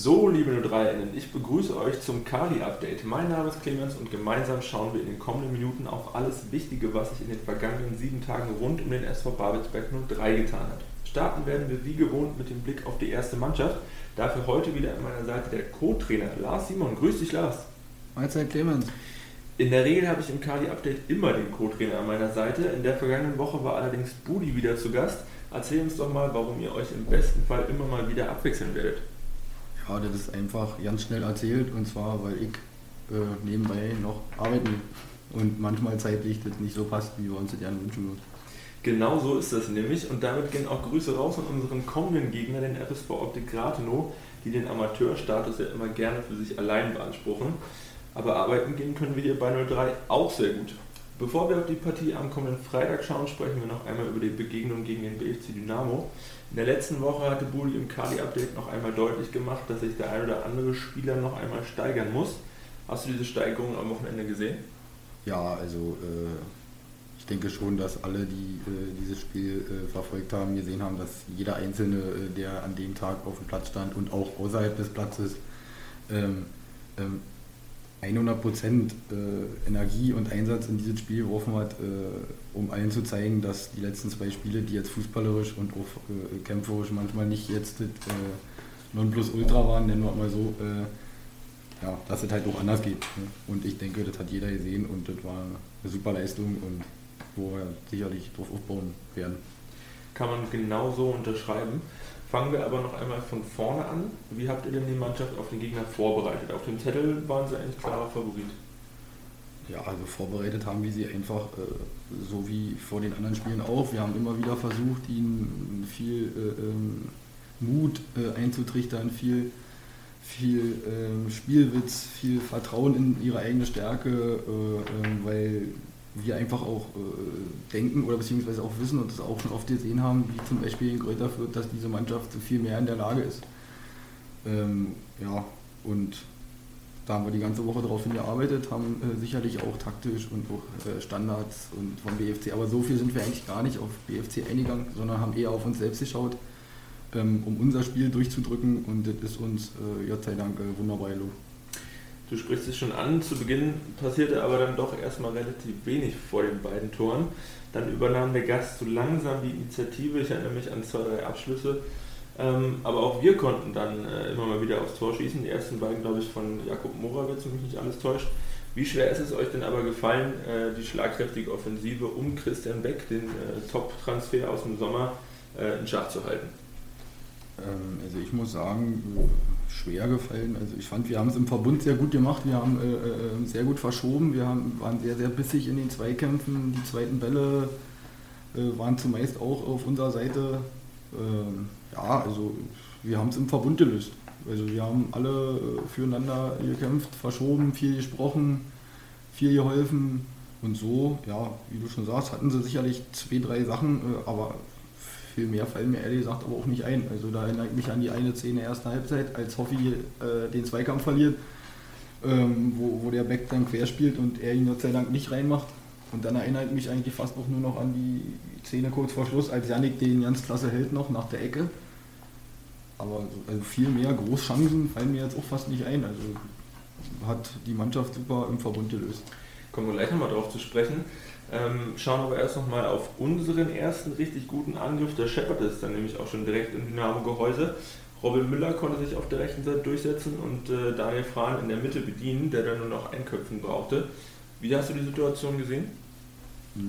So, liebe 03-Innen, ich begrüße euch zum Kali-Update. Mein Name ist Clemens und gemeinsam schauen wir in den kommenden Minuten auf alles Wichtige, was sich in den vergangenen sieben Tagen rund um den SV Babelsberg 03 getan hat. Starten werden wir wie gewohnt mit dem Blick auf die erste Mannschaft. Dafür heute wieder an meiner Seite der Co-Trainer Lars Simon. Grüß dich, Lars. Mahlzeit, Clemens. In der Regel habe ich im Kali-Update immer den Co-Trainer an meiner Seite. In der vergangenen Woche war allerdings Budi wieder zu Gast. Erzähl uns doch mal, warum ihr euch im besten Fall immer mal wieder abwechseln werdet. Ja, das ist einfach ganz schnell erzählt und zwar, weil ich äh, nebenbei noch arbeiten und manchmal zeitlich das nicht so passt, wie wir uns das gerne wünschen würden. Genau so ist das nämlich und damit gehen auch Grüße raus an unseren kommenden Gegner, den FSV Optik Gratenow, die den Amateurstatus ja immer gerne für sich allein beanspruchen. Aber arbeiten gehen können wir hier bei 03 auch sehr gut. Bevor wir auf die Partie am kommenden Freitag schauen, sprechen wir noch einmal über die Begegnung gegen den BFC Dynamo. In der letzten Woche hatte Buli im Kali-Update noch einmal deutlich gemacht, dass sich der ein oder andere Spieler noch einmal steigern muss. Hast du diese Steigerung am Wochenende gesehen? Ja, also äh, ich denke schon, dass alle, die äh, dieses Spiel äh, verfolgt haben, gesehen haben, dass jeder Einzelne, äh, der an dem Tag auf dem Platz stand und auch außerhalb des Platzes, ähm, ähm, 100 Prozent äh, Energie und Einsatz in dieses Spiel geworfen hat, äh, um allen zu zeigen, dass die letzten zwei Spiele, die jetzt fußballerisch und auch äh, kämpferisch manchmal nicht jetzt das äh, Nonplusultra waren, nennen wir mal so, äh, ja, dass es halt auch anders geht. Ne? Und ich denke, das hat jeder gesehen und das war eine super Leistung und wo wir sicherlich drauf aufbauen werden. Kann man genau so unterschreiben. Fangen wir aber noch einmal von vorne an. Wie habt ihr denn die Mannschaft auf den Gegner vorbereitet? Auf dem Zettel waren sie eigentlich klarer Favorit. Ja, also vorbereitet haben wir sie einfach äh, so wie vor den anderen Spielen auch. Wir haben immer wieder versucht, ihnen viel äh, ähm, Mut äh, einzutrichtern, viel, viel ähm, Spielwitz, viel Vertrauen in ihre eigene Stärke, äh, ähm, weil wir einfach auch äh, denken oder beziehungsweise auch wissen und das auch schon oft gesehen haben, wie zum Beispiel in Kräuter führt, dass diese Mannschaft so viel mehr in der Lage ist. Ähm, ja, und da haben wir die ganze Woche darauf hingearbeitet, haben äh, sicherlich auch taktisch und auch äh, Standards und vom BFC, aber so viel sind wir eigentlich gar nicht auf BFC eingegangen, sondern haben eher auf uns selbst geschaut, ähm, um unser Spiel durchzudrücken und das ist uns, äh, Gott sei Dank, äh, wunderbar gelungen. Du sprichst es schon an, zu Beginn passierte aber dann doch erstmal relativ wenig vor den beiden Toren. Dann übernahm der Gast so langsam die Initiative, ich erinnere mich an zwei, drei Abschlüsse. Ähm, aber auch wir konnten dann äh, immer mal wieder aufs Tor schießen. Die ersten beiden, glaube ich, von Jakob Morawitz, wenn mich nicht alles täuscht. Wie schwer ist es euch denn aber gefallen, äh, die schlagkräftige Offensive um Christian Beck, den äh, Top-Transfer aus dem Sommer, äh, in Schach zu halten? Ähm, also ich muss sagen, schwer gefallen. Also ich fand, wir haben es im Verbund sehr gut gemacht. Wir haben äh, äh, sehr gut verschoben. Wir haben, waren sehr, sehr bissig in den Zweikämpfen. Die zweiten Bälle äh, waren zumeist auch auf unserer Seite. Ähm, ja, also wir haben es im Verbund gelöst. Also wir haben alle äh, füreinander gekämpft, verschoben, viel gesprochen, viel geholfen. Und so, ja, wie du schon sagst, hatten sie sicherlich zwei, drei Sachen, äh, aber viel mehr fallen mir ehrlich gesagt aber auch nicht ein. Also da erinnere ich mich an die eine Szene erster Halbzeit, als Hoffi äh, den Zweikampf verliert, ähm, wo, wo der Beck dann quer spielt und er ihn Gott sei Dank nicht reinmacht. Und dann erinnere ich mich eigentlich fast auch nur noch an die Szene kurz vor Schluss, als Janik den ganz klasse hält noch nach der Ecke. Aber also viel mehr Großchancen fallen mir jetzt auch fast nicht ein. Also hat die Mannschaft super im Verbund gelöst. Kommen wir gleich nochmal drauf zu sprechen. Ähm, schauen aber erst nochmal auf unseren ersten richtig guten Angriff. Der Shepard ist dann nämlich auch schon direkt im Dynamo-Gehäuse. Robin Müller konnte sich auf der rechten Seite durchsetzen und äh, Daniel Frahn in der Mitte bedienen, der dann nur noch Einköpfen brauchte. Wie hast du die Situation gesehen?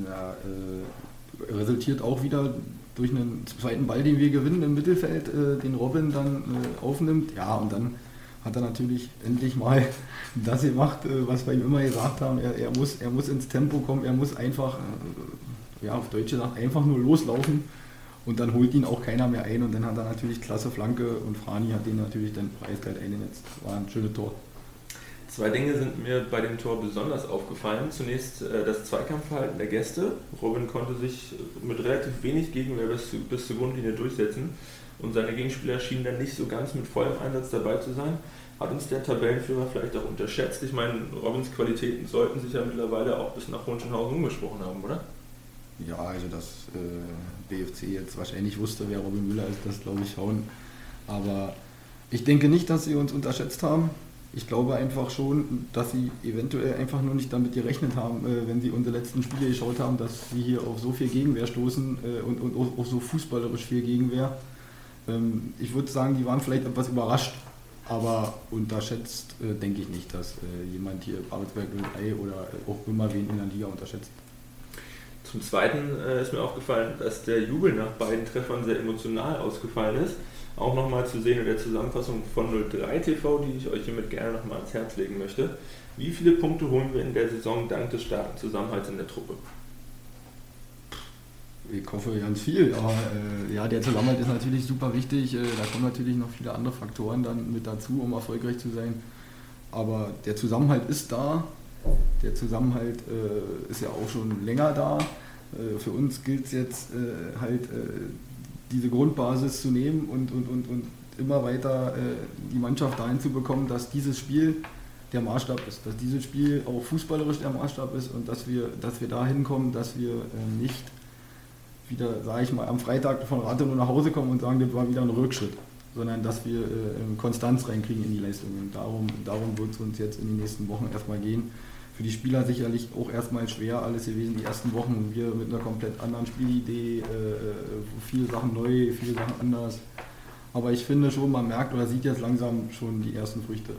Ja, äh, resultiert auch wieder durch einen zweiten Ball, den wir gewinnen im Mittelfeld, äh, den Robin dann äh, aufnimmt. Ja, und dann hat er natürlich endlich mal das gemacht, äh, was wir ihm immer gesagt haben. Er, er, muss, er muss ins Tempo kommen, er muss einfach, äh, ja, auf Deutsch gesagt, einfach nur loslaufen und dann holt ihn auch keiner mehr ein und dann hat er natürlich klasse Flanke und Frani hat den natürlich dann eiskalt eingenetzt. War ein schönes Tor. Zwei Dinge sind mir bei dem Tor besonders aufgefallen. Zunächst äh, das Zweikampfverhalten der Gäste. Robin konnte sich mit relativ wenig Gegenwehr bis, bis zur Grundlinie durchsetzen und seine Gegenspieler schienen dann nicht so ganz mit vollem Einsatz dabei zu sein. Hat uns der Tabellenführer vielleicht auch unterschätzt? Ich meine, Robins Qualitäten sollten sich ja mittlerweile auch bis nach Hohenschönhausen umgesprochen haben, oder? Ja, also dass äh, BFC jetzt wahrscheinlich wusste, wer Robin Müller ist, das glaube ich schon. Aber Ich denke nicht, dass sie uns unterschätzt haben. Ich glaube einfach schon, dass sie eventuell einfach nur nicht damit gerechnet haben, äh, wenn sie unsere letzten Spiele geschaut haben, dass sie hier auf so viel Gegenwehr stoßen äh, und, und auch so fußballerisch viel Gegenwehr. Ähm, ich würde sagen, die waren vielleicht etwas überrascht, aber unterschätzt äh, denke ich nicht, dass jemand hier Babelsberg 03 oder auch immer wen in der Liga unterschätzt. Zum Zweiten ist mir aufgefallen, dass der Jubel nach beiden Treffern sehr emotional ausgefallen ist auch nochmal zu sehen in der Zusammenfassung von 03 TV, die ich euch hiermit gerne nochmal ans Herz legen möchte. Wie viele Punkte holen wir in der Saison dank des starken Zusammenhalts in der Truppe? Ich hoffe ganz viel, aber äh, ja, der Zusammenhalt ist natürlich super wichtig. Äh, da kommen natürlich noch viele andere Faktoren dann mit dazu, um erfolgreich zu sein. Aber der Zusammenhalt ist da. Der Zusammenhalt äh, ist ja auch schon länger da. Äh, für uns gilt es jetzt äh, halt äh, diese Grundbasis zu nehmen und, und, und, und immer weiter die Mannschaft dahin zu bekommen, dass dieses Spiel der Maßstab ist, dass dieses Spiel auch fußballerisch der Maßstab ist und dass wir, dass wir dahin kommen, dass wir nicht wieder, sage ich mal, am Freitag von Rathenow nach Hause kommen und sagen, das war wieder ein Rückschritt, sondern dass wir äh, Konstanz reinkriegen in die Leistungen. Darum, darum wird es uns jetzt in den nächsten Wochen erstmal gehen für die Spieler sicherlich auch erstmal schwer alles gewesen, die ersten Wochen. Wir mit einer komplett anderen Spielidee, äh, äh, viele Sachen neu, viele Sachen anders. Aber ich finde schon, man merkt oder sieht jetzt langsam schon die ersten Früchte.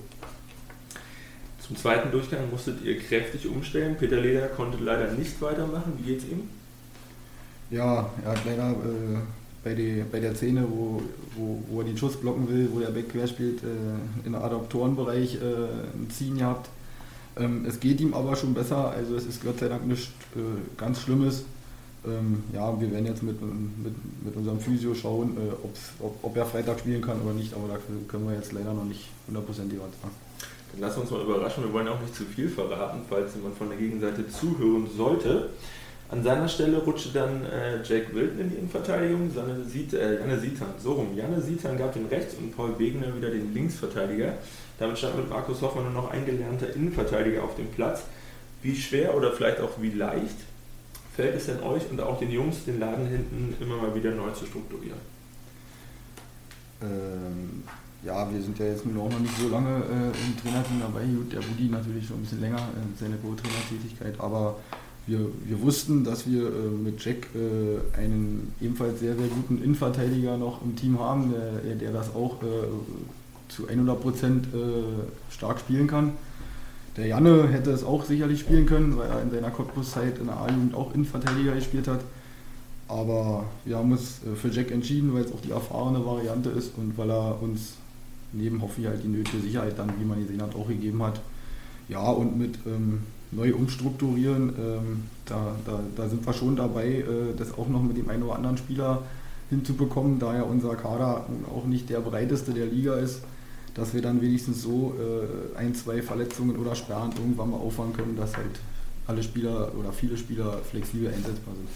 Zum zweiten Durchgang musstet ihr kräftig umstellen. Peter Leder konnte leider nicht weitermachen. Wie geht's ihm? Ja, er hat leider äh, bei, die, bei der Szene, wo, wo, wo er den Schuss blocken will, wo der Back quer spielt, äh, in der Adaptorenbereich äh, ein Ziehen gehabt ähm, es geht ihm aber schon besser, also es ist Gott sei Dank nichts äh, ganz Schlimmes. Ähm, ja, wir werden jetzt mit, mit, mit unserem Physio schauen, äh, ob, ob er Freitag spielen kann oder nicht, aber dafür können wir jetzt leider noch nicht hundertprozentig was sagen. Dann lassen wir uns mal überraschen, wir wollen auch nicht zu viel verraten, falls jemand von der Gegenseite zuhören sollte. An seiner Stelle rutschte dann äh, Jack Wilton in die Innenverteidigung, Janne, Siet, äh, Janne Sietan, so rum. Janne Sietan gab den Rechts- und Paul Wegener wieder den Linksverteidiger. Damit stand mit Markus Hoffmann nur noch ein gelernter Innenverteidiger auf dem Platz. Wie schwer oder vielleicht auch wie leicht fällt es denn euch und auch den Jungs, den Laden hinten immer mal wieder neu zu strukturieren? Ähm, ja, wir sind ja jetzt nur auch noch nicht so lange äh, im Trainerteam dabei. Gut, der Budi natürlich schon ein bisschen länger, äh, seine Co-Trainertätigkeit, aber wir, wir wussten, dass wir äh, mit Jack äh, einen ebenfalls sehr, sehr guten Innenverteidiger noch im Team haben, der, der das auch äh, zu 100 Prozent äh, stark spielen kann. Der Janne hätte es auch sicherlich spielen können, weil er in seiner Cottbus-Zeit in der A-Jugend auch Innenverteidiger gespielt hat. Aber wir haben uns äh, für Jack entschieden, weil es auch die erfahrene Variante ist und weil er uns neben Hoffi halt die nötige Sicherheit dann, wie man gesehen hat, auch gegeben hat. Ja, und mit ähm, neu umstrukturieren, ähm, da, da, da sind wir schon dabei, äh, das auch noch mit dem einen oder anderen Spieler hinzubekommen, da ja unser Kader auch nicht der breiteste der Liga ist dass wir dann wenigstens so äh, ein, zwei Verletzungen oder Sperren irgendwann mal auffangen können, dass halt alle Spieler oder viele Spieler flexibel einsetzbar sind.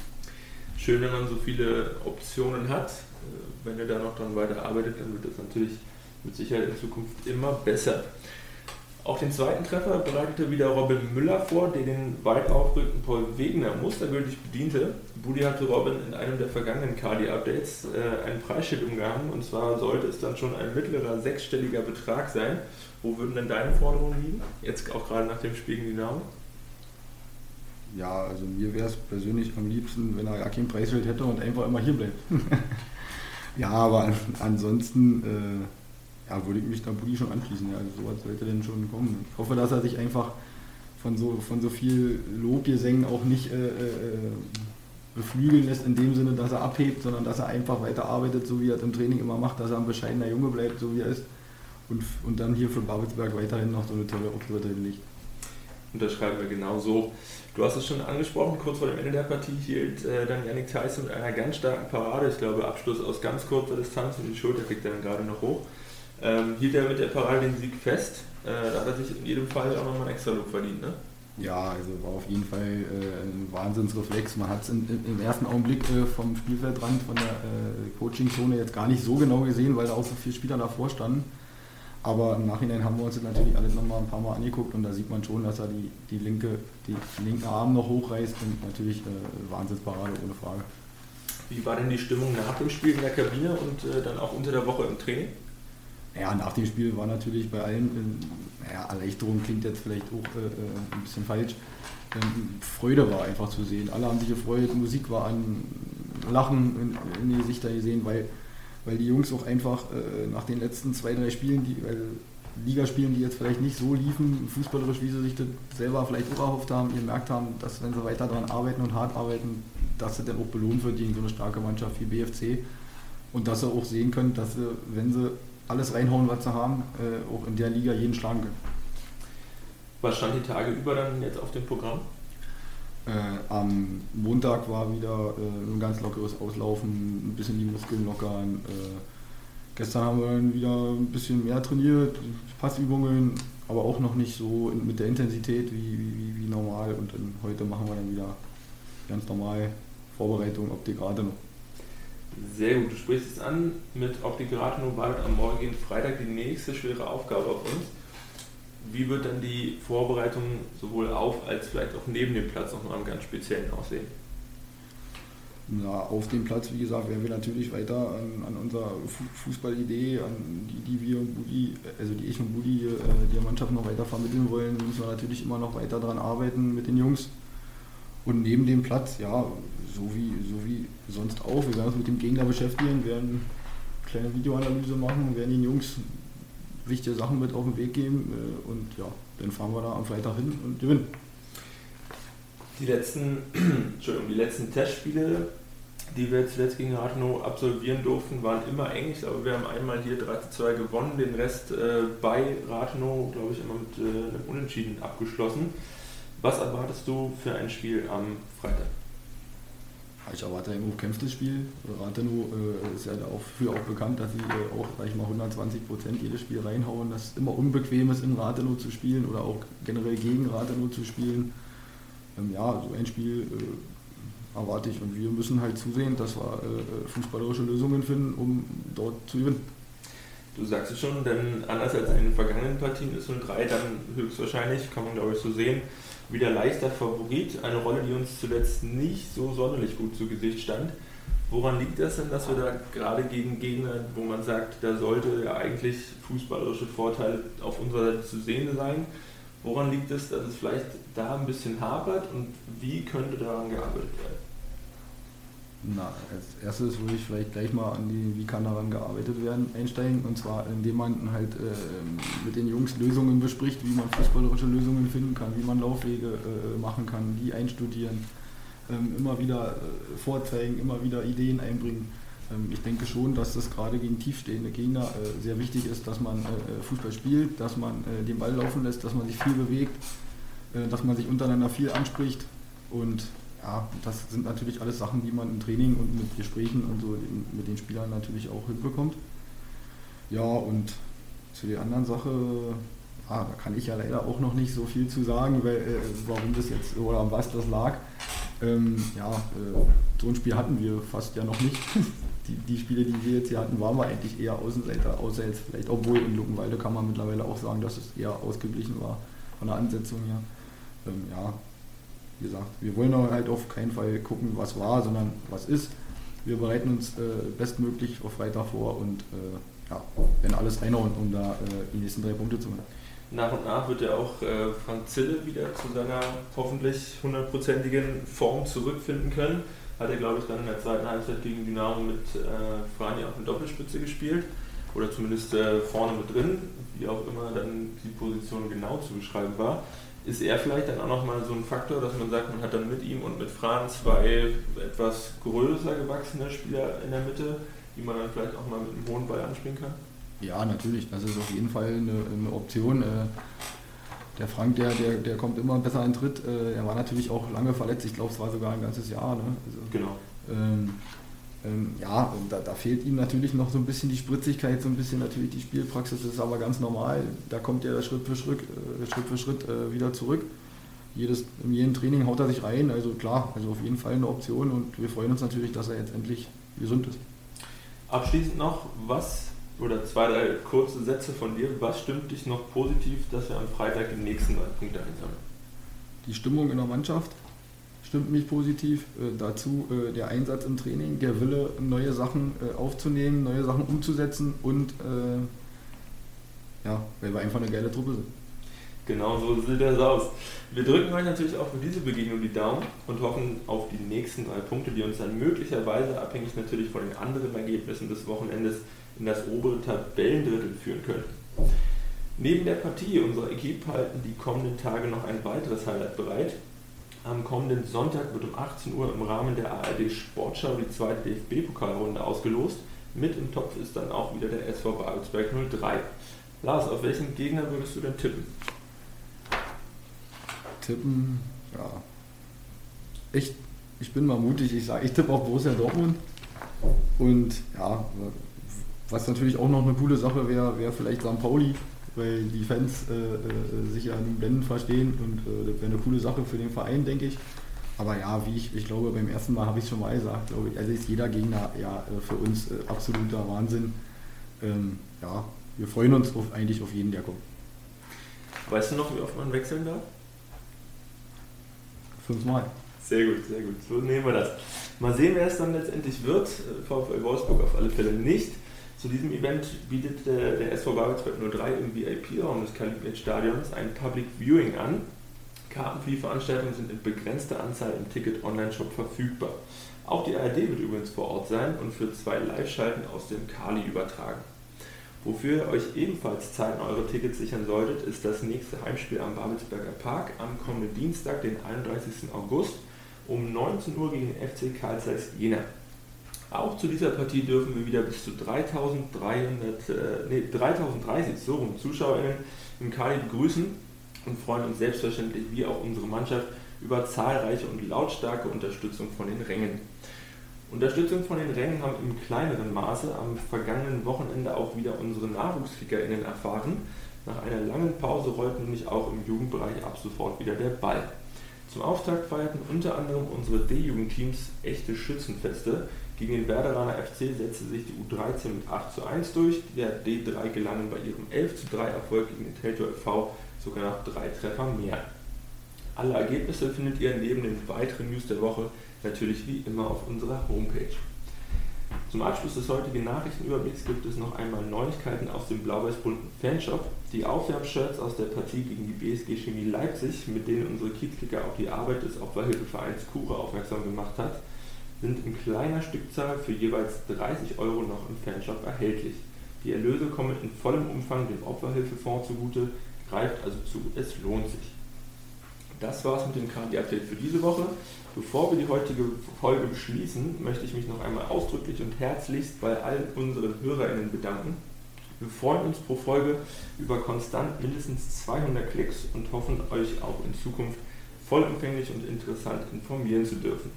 Schön, wenn man so viele Optionen hat. Äh, wenn ihr da noch dran weiter arbeitet, dann wird das natürlich mit Sicherheit in Zukunft immer besser. Auch den zweiten Treffer bereitete wieder Robin Müller vor, der den weit aufgerückten Paul Wegner mustergültig bediente. Budi hatte Robin in einem der vergangenen Kadi-Updates äh, ein Preisschild umgehangen und zwar sollte es dann schon ein mittlerer sechsstelliger Betrag sein. Wo würden denn deine Forderungen liegen? Jetzt auch gerade nach dem Spiel gegen Dynamo? Ja, also mir wäre es persönlich am liebsten, wenn er ja kein Preisschild hätte und einfach immer hier bleibt. ja, aber ansonsten. Äh ja, würde ich mich da Budi schon anschließen. Ja. Also sowas sollte denn schon kommen. Ich hoffe, dass er sich einfach von so, von so viel Lobgesängen auch nicht äh, äh, beflügeln lässt in dem Sinne, dass er abhebt, sondern dass er einfach weiter arbeitet, so wie er es im Training immer macht, dass er ein bescheidener Junge bleibt, so wie er ist und, und dann hier für Babelsberg weiterhin noch so eine tolle Auftritte hinlegt. Unterschreiben wir genau so. Du hast es schon angesprochen, kurz vor dem Ende der Partie hielt äh, dann Yannick Tyson mit einer ganz starken Parade, ich glaube Abschluss aus ganz kurzer Distanz und die Schulter kriegt er dann gerade noch hoch ähm, hielt er mit der Parade den Sieg fest. Äh, da hat er sich in jedem Fall auch nochmal einen extra Look verdient, ne? Ja, also war auf jeden Fall äh, ein Wahnsinnsreflex. Man hat es im ersten Augenblick äh, vom Spielfeldrand, von der äh, Coachingzone jetzt gar nicht so genau gesehen, weil da auch so viele Spieler davor standen. Aber im Nachhinein haben wir uns das natürlich alles nochmal ein paar Mal angeguckt und da sieht man schon, dass er die, die, linke, die, die linken Arm noch hochreißt und natürlich äh, Wahnsinnsparade ohne Frage. Wie war denn die Stimmung nach dem Spiel in der Kabine und äh, dann auch unter der Woche im Training? Ja, nach dem Spiel war natürlich bei allen, äh, ja, Erleichterung klingt jetzt vielleicht auch äh, äh, ein bisschen falsch. Ähm, Freude war einfach zu sehen. Alle haben sich gefreut, Musik war an, Lachen in, in die Gesichter gesehen, weil, weil die Jungs auch einfach äh, nach den letzten zwei, drei Spielen, die, weil Ligaspielen, die jetzt vielleicht nicht so liefen, fußballerisch, wie sie sich das selber vielleicht auch erhofft haben, gemerkt haben, dass wenn sie weiter daran arbeiten und hart arbeiten, dass sie dann auch belohnt wird gegen so eine starke Mannschaft wie BFC und dass sie auch sehen können, dass sie, wenn sie alles reinhauen, was sie haben, äh, auch in der Liga jeden schlagen können. Was stand die Tage über dann jetzt auf dem Programm? Äh, am Montag war wieder äh, ein ganz lockeres Auslaufen, ein bisschen die Muskeln lockern. Äh, gestern haben wir dann wieder ein bisschen mehr trainiert, Passübungen, aber auch noch nicht so in, mit der Intensität wie, wie, wie normal. Und heute machen wir dann wieder ganz normal Vorbereitung, Optik Rathenow. Sehr gut, du sprichst es an. Mit Rathenow wartet am morgigen Freitag die nächste schwere Aufgabe auf uns. Wie wird dann die Vorbereitung sowohl auf als vielleicht auch neben dem Platz noch mal im ganz Speziellen aussehen? Na, auf dem Platz, wie gesagt, werden wir natürlich weiter an, an unserer Fußballidee, an die, die wir und Budi, also die ich und Budi äh, der Mannschaft noch weiter vermitteln wollen, müssen wir natürlich immer noch weiter daran arbeiten mit den Jungs. Und neben dem Platz, ja, so wie, so wie sonst auch, wir werden uns mit dem Gegner beschäftigen, werden eine kleine Videoanalyse machen, werden den Jungs wichtige Sachen mit auf den Weg geben äh, und ja, dann fahren wir da am Freitag hin und gewinnen. Die letzten, Entschuldigung, die letzten Testspiele, die wir zuletzt gegen Rathenow absolvieren durften, waren immer eng. Ich glaube, wir haben einmal hier 3 zu 2 gewonnen, den Rest äh, bei Rathenow, glaube ich, immer mit äh, einem Unentschieden abgeschlossen. Was erwartest du für ein Spiel am Freitag? Ich erwarte ein umkämpftes Spiel. Rathenow äh, ist ja dafür auch bekannt, dass sie äh, auch, sag ich mal, 120 Prozent jedes Spiel reinhauen. Dass es immer unbequem ist, in Rathenow zu spielen oder auch generell gegen Rathenow zu spielen. Ähm, ja, so ein Spiel äh, erwarte ich. Und wir müssen halt zusehen, dass wir äh, fußballerische Lösungen finden, um dort zu gewinnen. Du sagst es schon, denn anders als in den vergangenen Partien ist 03 dann höchstwahrscheinlich, kann man glaube ich so sehen, wieder leichter Favorit. Eine Rolle, die uns zuletzt nicht so sonderlich gut zu Gesicht stand. Woran liegt das denn, dass wir da gerade gegen Gegner, wo man sagt, da sollte ja eigentlich fußballerische Vorteile auf unserer Seite zu sehen sein? Woran liegt es, dass es vielleicht da ein bisschen hapert und wie könnte daran gearbeitet werden? Na, als erstes würde ich vielleicht gleich mal an die, wie kann daran gearbeitet werden, einsteigen. Und zwar, indem man halt äh, mit den Jungs Lösungen bespricht, wie man fußballerische Lösungen finden kann, wie man Laufwege äh, machen kann, die einstudieren, ähm, immer wieder äh, vorzeigen, immer wieder Ideen einbringen. Ähm, ich denke schon, dass das gerade gegen tiefstehende Gegner äh, sehr wichtig ist, dass man äh, Fußball spielt, dass man äh, den Ball laufen lässt, dass man sich viel bewegt, dass man sich untereinander viel anspricht und ja, das sind natürlich alles Sachen, die man im Training und mit Gesprächen und so mit den Spielern natürlich auch hinbekommt. Ja, und zu der anderen Sache, ah, da kann ich ja leider auch noch nicht so viel zu sagen, weil, äh, warum das jetzt oder an was das lag. Ähm, ja, äh, so ein Spiel hatten wir fast ja noch nicht. Die, die, Spiele, die wir jetzt hier hatten, waren wir eigentlich eher Außenseiter, außer jetzt vielleicht, obwohl in Luckenwalde kann man mittlerweile auch sagen, dass es eher ausgeglichen war von der Ansetzung her. Ähm, ja, wie gesagt, wir wollen halt auf keinen Fall gucken, was war, sondern was ist. Wir bereiten uns äh, bestmöglich auf Freitag vor und äh, ja, werden alles reinhauen, um da äh, die nächsten drei Punkte zu machen. Nach und nach wird ja auch äh, Frank Zille wieder zu seiner hoffentlich hundertprozentigen Form zurückfinden können. Hat er, glaube ich, dann in der zweiten Halbzeit gegen Dynamo mit äh, Frani auf der Doppelspitze gespielt. Oder zumindest äh, vorne mit drin, wie auch immer dann die Position genau zu beschreiben war ist er vielleicht dann auch nochmal so ein Faktor, dass man sagt, man hat dann mit ihm und mit Franz zwei etwas größer gewachsene Spieler in der Mitte, die man dann vielleicht auch mal mit einem hohen Ball anspielen kann? Ja, natürlich. Das ist auf jeden Fall eine, eine Option. Äh, der Frank, der, der, der kommt immer besser in Tritt. Äh, er war natürlich auch lange verletzt. Ich glaube, es war sogar ein ganzes Jahr. Ne? Also, genau. Ähm, ähm, ja, da, da, fehlt ihm natürlich noch so ein bisschen die Spritzigkeit, so ein bisschen natürlich die Spielpraxis, das ist aber ganz normal. Da kommt er Schritt für Schritt, äh, Schritt, für Schritt äh, wieder zurück. Jedes, in jedem Training haut er sich rein, also klar, also auf jeden Fall eine Option und wir freuen uns natürlich, dass er jetzt endlich gesund ist. Abschließend noch, was oder zwei, drei kurze Sätze von dir, was stimmt dich noch positiv, dass wir am Freitag die nächsten neun Punkte einsammeln? Die Stimmung in der Mannschaft, stimmt mich positiv. Äh, dazu äh, der Einsatz im Training, der Wille, neue Sachen äh, aufzunehmen, neue Sachen umzusetzen und äh, ja, weil wir einfach eine geile Truppe sind. Genau so sieht das aus. Wir drücken euch natürlich auch für diese Begegnung die Daumen und hoffen auf die nächsten drei Punkte, die uns dann möglicherweise, abhängig natürlich von den anderen Ergebnissen des Wochenendes, in das obere Tabellendrittel führen können. Neben der Partie unserer Equipe halten die kommenden Tage noch ein weiteres Highlight bereit. Am kommenden Sonntag wird um 18 Uhr im Rahmen der ARD Sportschau die zweite DFB-Pokalrunde ausgelost. Mit im Topf ist dann auch wieder der SV Babelsberg 03. Lars, auf welchen Gegner würdest du denn tippen? tippen, ja. Ich, ich bin mal mutig, ich sage, ich tippe auf Borussia Dortmund. Und ja, was natürlich auch noch eine coole Sache wäre, wäre vielleicht St. Pauli, weil die Fans äh, äh, sich ja in Blenden verstehen und äh, das wäre eine coole Sache für den Verein, denke ich. Aber ja, wie ich, ich glaube, beim ersten Mal habe ich es schon mal gesagt, glaube ich, also ist jeder Gegner ja äh, für uns absoluter Wahnsinn. Ähm, ja, wir freuen uns auf, eigentlich auf jeden, der kommt. Weißt du noch, wie oft man wechseln darf? Fünfmal. Sehr gut, sehr gut. So nehmen wir das. Mal sehen, wer es dann letztendlich wird. VfL Wolfsburg auf alle Fälle nicht. Zu diesem Event bietet der, der SV Babelsberg 03 im VIP-Raum des Kalibrierstadions ein Public Viewing an. Karten für die Veranstaltung sind in begrenzter Anzahl im Ticket-Online-Shop verfügbar. Auch die ARD wird übrigens vor Ort sein und für zwei Live-Schalten aus dem Kali übertragen. Wofür ihr euch ebenfalls Zeiten eure Tickets sichern solltet, ist das nächste Heimspiel am Babelsberger Park am kommenden Dienstag, den 31. August um 19 Uhr gegen den FC Karl Jena. Auch zu dieser Partie dürfen wir wieder bis zu 3300, äh, nee, 3030 so rum ZuschauerInnen im Kali begrüßen und freuen uns selbstverständlich wie auch unsere Mannschaft über zahlreiche und lautstarke Unterstützung von den Rängen. Unterstützung von den Rängen haben im kleineren Maße am vergangenen Wochenende auch wieder unsere NachwuchskickerInnen erfahren. Nach einer langen Pause rollt nämlich auch im Jugendbereich ab sofort wieder der Ball. Zum Auftakt feierten unter anderem unsere D-Jugendteams echte Schützenfeste. Gegen den Werderaner FC setzte sich die U13 mit 8 zu 1 durch. Der D3 gelangen bei ihrem 11 zu 3 Erfolg gegen den Teltow FV sogar noch drei Treffer mehr. Alle Ergebnisse findet ihr neben den weiteren News der Woche natürlich wie immer auf unserer Homepage. Zum Abschluss des heutigen Nachrichtenüberblicks gibt es noch einmal Neuigkeiten aus dem blau-weiß-bunten Fanshop. Die Aufwärmshirts aus der Partie gegen die BSG Chemie Leipzig, mit denen unsere Kiezkicker auf die Arbeit des Opferhilfevereins Kure aufmerksam gemacht hat, sind in kleiner Stückzahl für jeweils 30 Euro noch im Fanshop erhältlich. Die Erlöse kommen in vollem Umfang dem Opferhilfefonds zugute, greift also zu, es lohnt sich. Das war's mit dem KD-Update für diese Woche. Bevor wir die heutige Folge beschließen, möchte ich mich noch einmal ausdrücklich und herzlichst bei allen unseren HörerInnen bedanken. Wir freuen uns pro Folge über konstant mindestens 200 Klicks und hoffen, euch auch in Zukunft vollumfänglich und interessant informieren zu dürfen.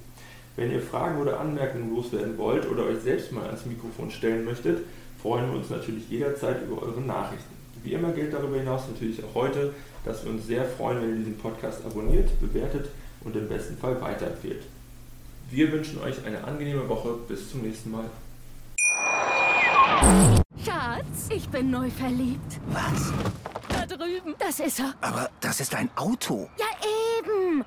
Wenn ihr Fragen oder Anmerkungen loswerden wollt oder euch selbst mal ans Mikrofon stellen möchtet, freuen wir uns natürlich jederzeit über eure Nachrichten. Wie immer gilt darüber hinaus natürlich auch heute, dass wir uns sehr freuen, wenn ihr diesen Podcast abonniert, bewertet und im besten Fall weiterempfehlt. Wir wünschen euch eine angenehme Woche. Bis zum nächsten Mal. Schatz, ich bin neu verliebt. Was? Da drüben. Das ist er. Aber das ist ein Auto. Ja, eben.